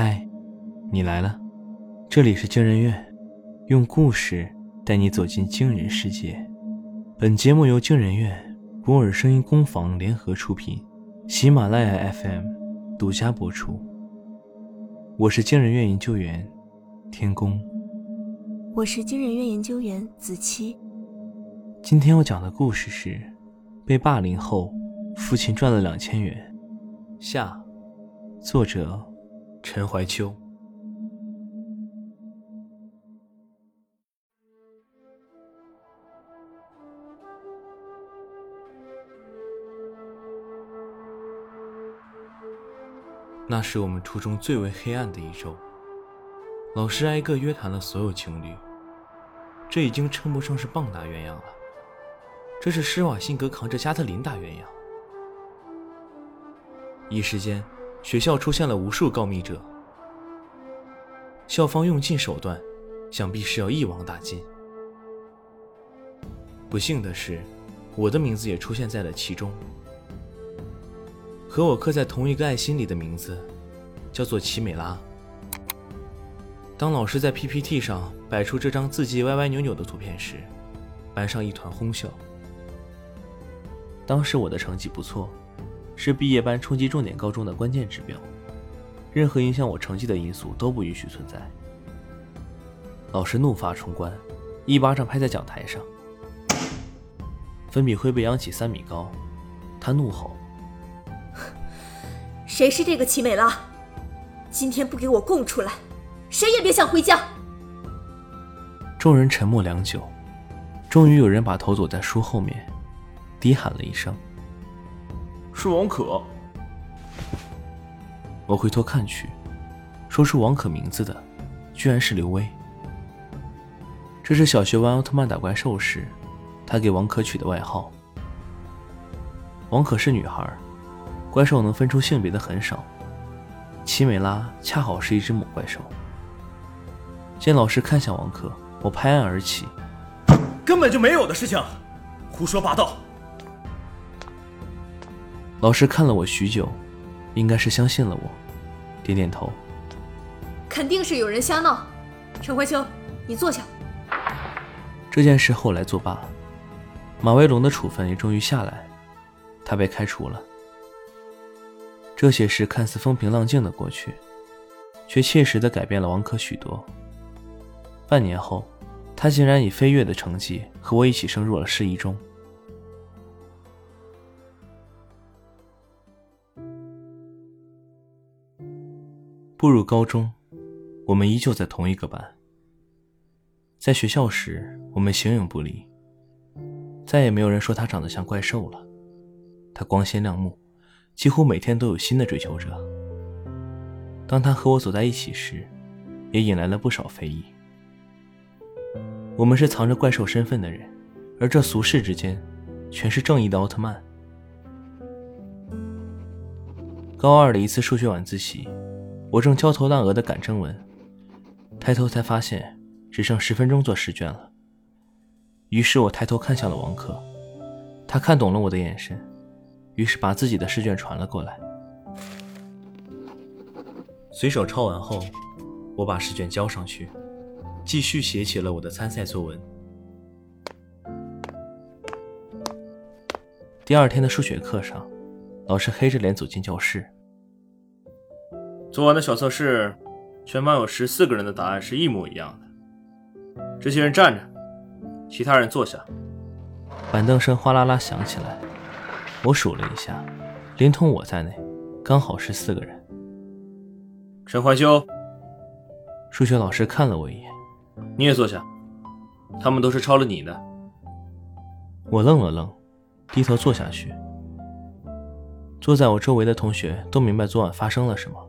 嗨，你来了，这里是惊人院，用故事带你走进惊人世界。本节目由惊人院、博尔声音工坊联合出品，喜马拉雅 FM 独家播出。我是惊人院研究员天宫，我是惊人院研究员子期。今天要讲的故事是被霸凌后，父亲赚了两千元。下，作者。陈怀秋，那是我们初中最为黑暗的一周。老师挨个约谈了所有情侣，这已经称不上是棒打鸳鸯了，这是施瓦辛格扛着加特林打鸳鸯。一时间。学校出现了无数告密者，校方用尽手段，想必是要一网打尽。不幸的是，我的名字也出现在了其中。和我刻在同一个爱心里的名字，叫做齐美拉。当老师在 PPT 上摆出这张字迹歪歪扭扭的图片时，班上一团哄笑。当时我的成绩不错。是毕业班冲击重点高中的关键指标，任何影响我成绩的因素都不允许存在。老师怒发冲冠，一巴掌拍在讲台上，粉笔灰被扬起三米高，他怒吼：“谁是这个齐美拉？今天不给我供出来，谁也别想回家！”众人沉默良久，终于有人把头躲在书后面，低喊了一声。是王可。我回头看去，说出王可名字的，居然是刘威。这是小学玩奥特曼打怪兽时，他给王可取的外号。王可是女孩，怪兽能分出性别的很少，奇美拉恰好是一只母怪兽。见老师看向王可，我拍案而起：“根本就没有的事情，胡说八道！”老师看了我许久，应该是相信了我，点点头。肯定是有人瞎闹。陈怀秋，你坐下。这件事后来作罢，马威龙的处分也终于下来，他被开除了。这些事看似风平浪静的过去，却切实的改变了王可许多。半年后，他竟然以飞跃的成绩和我一起升入了市一中。步入高中，我们依旧在同一个班。在学校时，我们形影不离，再也没有人说他长得像怪兽了。他光鲜亮目，几乎每天都有新的追求者。当他和我走在一起时，也引来了不少非议。我们是藏着怪兽身份的人，而这俗世之间，全是正义的奥特曼。高二的一次数学晚自习。我正焦头烂额的赶正文，抬头才发现只剩十分钟做试卷了。于是我抬头看向了王珂，他看懂了我的眼神，于是把自己的试卷传了过来。随手抄完后，我把试卷交上去，继续写起了我的参赛作文。第二天的数学课上，老师黑着脸走进教室。做完的小测试，全班有十四个人的答案是一模一样的。这些人站着，其他人坐下。板凳声哗啦啦响起来，我数了一下，连同我在内，刚好是四个人。陈怀修，数学老师看了我一眼，你也坐下。他们都是抄了你的。我愣了愣，低头坐下去。坐在我周围的同学都明白昨晚发生了什么。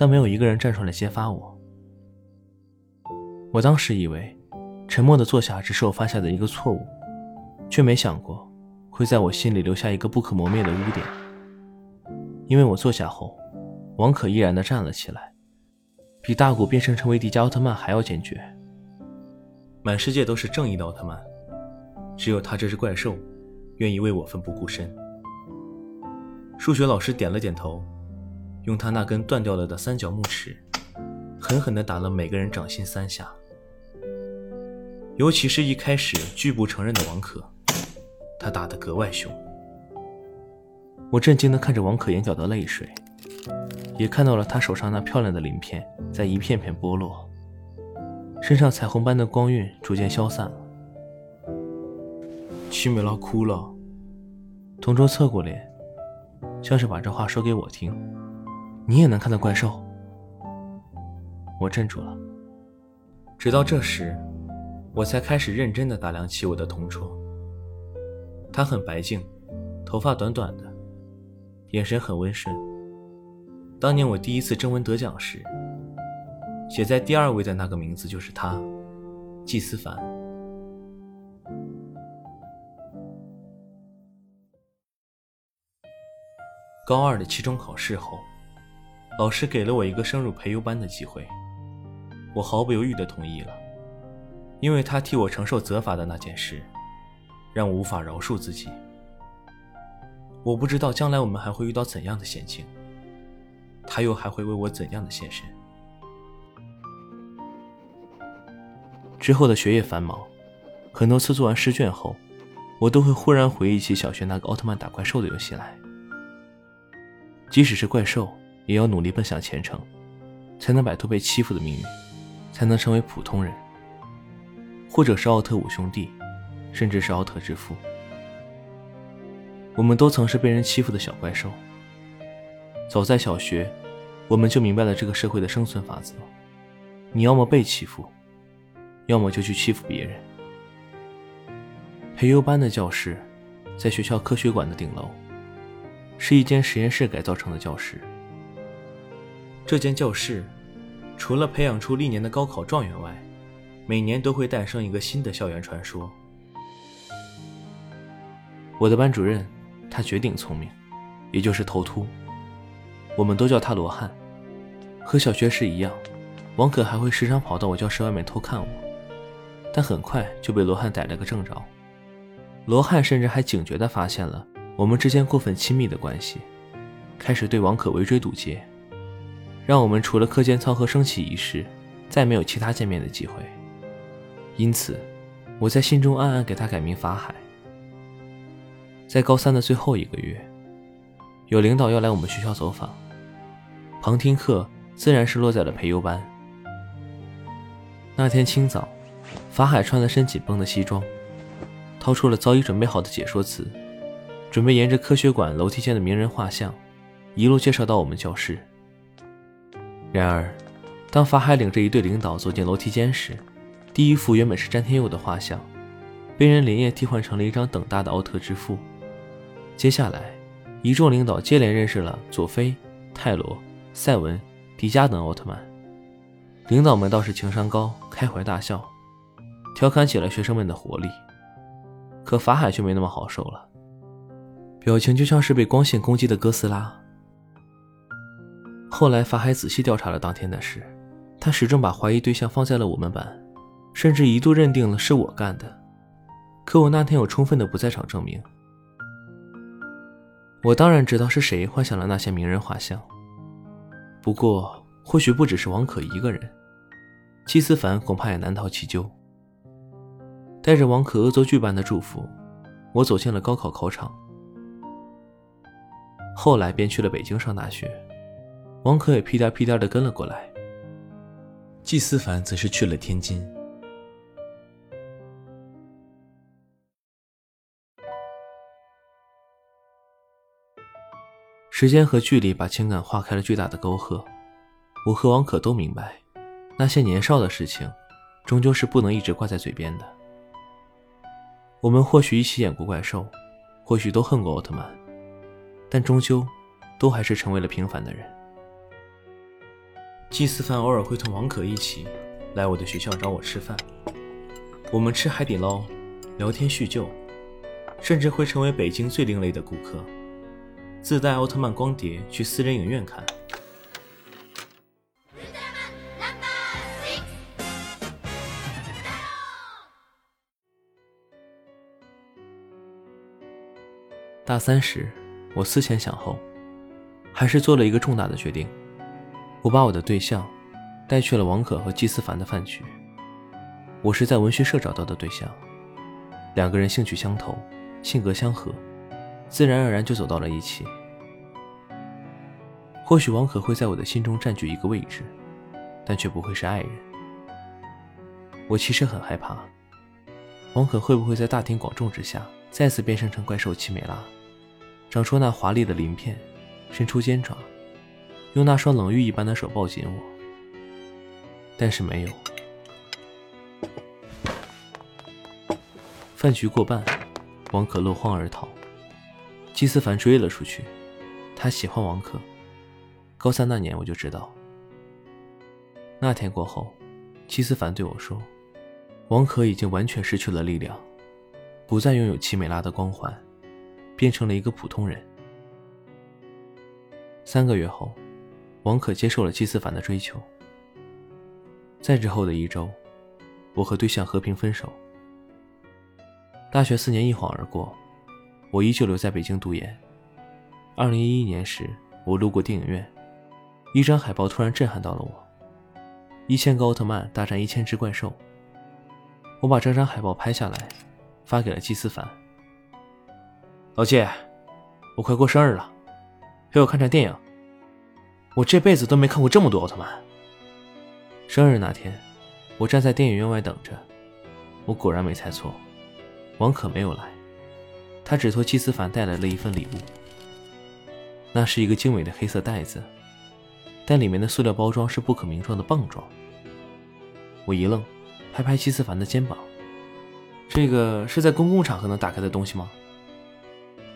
但没有一个人站出来揭发我。我当时以为，沉默的坐下只是我犯下的一个错误，却没想过会在我心里留下一个不可磨灭的污点。因为我坐下后，王可毅然地站了起来，比大古变身成为迪迦奥特曼还要坚决。满世界都是正义的奥特曼，只有他这只怪兽，愿意为我奋不顾身。数学老师点了点头。用他那根断掉了的三角木尺，狠狠地打了每个人掌心三下。尤其是一开始拒不承认的王可，他打得格外凶。我震惊地看着王可眼角的泪水，也看到了他手上那漂亮的鳞片在一片片剥落，身上彩虹般的光晕逐渐消散了。七美拉哭了，同桌侧过脸，像是把这话说给我听。你也能看到怪兽？我镇住了。直到这时。我才开始认真地打量起我的同桌。他很白净，头发短短的，眼神很温顺。当年我第一次征文得奖时，写在第二位的那个名字就是他，季思凡。高二的期中考试后，老师给了我一个升入培优班的机会，我毫不犹豫地同意了。因为他替我承受责罚的那件事，让我无法饶恕自己。我不知道将来我们还会遇到怎样的险境，他又还会为我怎样的献身。之后的学业繁忙，很多次做完试卷后，我都会忽然回忆起小学那个奥特曼打怪兽的游戏来。即使是怪兽，也要努力奔向前程，才能摆脱被欺负的命运，才能成为普通人。或者是奥特五兄弟，甚至是奥特之父，我们都曾是被人欺负的小怪兽。早在小学，我们就明白了这个社会的生存法则：你要么被欺负，要么就去欺负别人。培优班的教室在学校科学馆的顶楼，是一间实验室改造成的教室。这间教室除了培养出历年的高考状元外，每年都会诞生一个新的校园传说。我的班主任，他绝顶聪明，也就是头秃。我们都叫他罗汉。和小学时一样，王可还会时常跑到我教室外面偷看我，但很快就被罗汉逮了个正着。罗汉甚至还警觉地发现了我们之间过分亲密的关系，开始对王可围追堵截，让我们除了课间操和升旗仪式，再没有其他见面的机会。因此，我在心中暗暗给他改名法海。在高三的最后一个月，有领导要来我们学校走访，旁听课自然是落在了培优班。那天清早，法海穿了身紧绷的西装，掏出了早已准备好的解说词，准备沿着科学馆楼梯间的名人画像，一路介绍到我们教室。然而，当法海领着一队领导走进楼梯间时，第一幅原本是詹天佑的画像，被人连夜替换成了一张等大的奥特之父。接下来，一众领导接连认识了佐菲、泰罗、赛文、迪迦等奥特曼。领导们倒是情商高，开怀大笑，调侃起了学生们的活力。可法海却没那么好受了，表情就像是被光线攻击的哥斯拉。后来，法海仔细调查了当天的事，他始终把怀疑对象放在了我们班。甚至一度认定了是我干的，可我那天有充分的不在场证明。我当然知道是谁幻想了那些名人画像，不过或许不只是王可一个人，季思凡恐怕也难逃其咎。带着王可恶作剧般的祝福，我走进了高考考场。后来便去了北京上大学，王可也屁颠屁颠的跟了过来。季思凡则是去了天津。时间和距离把情感划开了巨大的沟壑。我和王可都明白，那些年少的事情，终究是不能一直挂在嘴边的。我们或许一起演过怪兽，或许都恨过奥特曼，但终究，都还是成为了平凡的人。季思凡偶尔会同王可一起来我的学校找我吃饭，我们吃海底捞，聊天叙旧，甚至会成为北京最另类的顾客。自带奥特曼光碟去私人影院看。大三时，我思前想后，还是做了一个重大的决定，我把我的对象带去了王可和季思凡的饭局。我是在文学社找到的对象，两个人兴趣相投，性格相合，自然而然就走到了一起。或许王可会在我的心中占据一个位置，但却不会是爱人。我其实很害怕，王可会不会在大庭广众之下再次变身成怪兽奇美拉，长出那华丽的鳞片？伸出尖爪，用那双冷玉一般的手抱紧我，但是没有。饭局过半，王可落荒而逃，季思凡追了出去。他喜欢王可，高三那年我就知道。那天过后，季思凡对我说：“王可已经完全失去了力量，不再拥有奇美拉的光环，变成了一个普通人。”三个月后，王可接受了季思凡的追求。在之后的一周，我和对象和平分手。大学四年一晃而过，我依旧留在北京读研。二零一一年时，我路过电影院，一张海报突然震撼到了我：一千个奥特曼大战一千只怪兽。我把这张海报拍下来，发给了季思凡。老季，我快过生日了。陪我看场电影。我这辈子都没看过这么多奥特曼。生日那天，我站在电影院外等着。我果然没猜错，王可没有来。他只托季思凡带来了一份礼物。那是一个精美的黑色袋子，但里面的塑料包装是不可名状的棒状。我一愣，拍拍季思凡的肩膀：“这个是在公共场合能打开的东西吗？”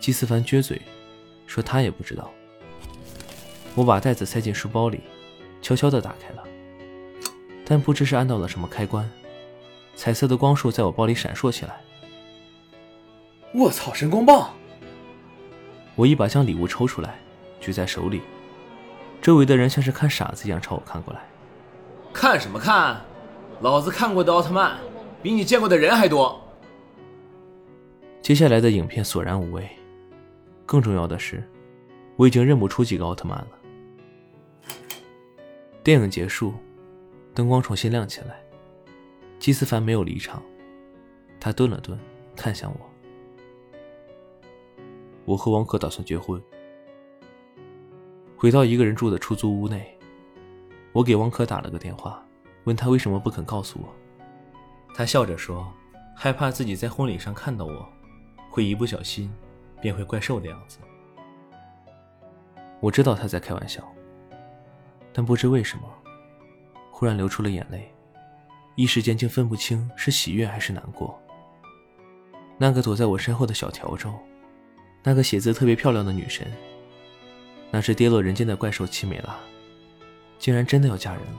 季思凡撅嘴，说他也不知道。我把袋子塞进书包里，悄悄地打开了，但不知是按到了什么开关，彩色的光束在我包里闪烁起来。我操！神光棒！我一把将礼物抽出来，举在手里，周围的人像是看傻子一样朝我看过来。看什么看？老子看过的奥特曼比你见过的人还多。接下来的影片索然无味，更重要的是，我已经认不出几个奥特曼了。电影结束，灯光重新亮起来。季思凡没有离场，他顿了顿，看向我。我和王可打算结婚。回到一个人住的出租屋内，我给王可打了个电话，问他为什么不肯告诉我。他笑着说：“害怕自己在婚礼上看到我，会一不小心变回怪兽的样子。”我知道他在开玩笑。但不知为什么，忽然流出了眼泪，一时间竟分不清是喜悦还是难过。那个躲在我身后的小笤帚，那个写字特别漂亮的女神，那只跌落人间的怪兽奇美拉，竟然真的要嫁人了。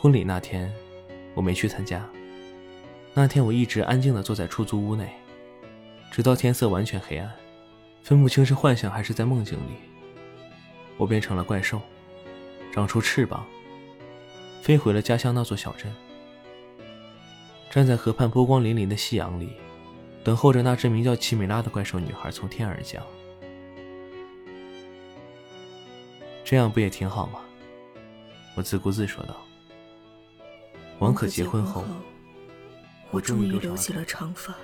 婚礼那天，我没去参加。那天我一直安静地坐在出租屋内，直到天色完全黑暗，分不清是幻想还是在梦境里。我变成了怪兽，长出翅膀，飞回了家乡那座小镇。站在河畔波光粼粼的夕阳里，等候着那只名叫奇美拉的怪兽女孩从天而降。这样不也挺好吗？我自顾自说道。王可结婚后，我终于留起了长发。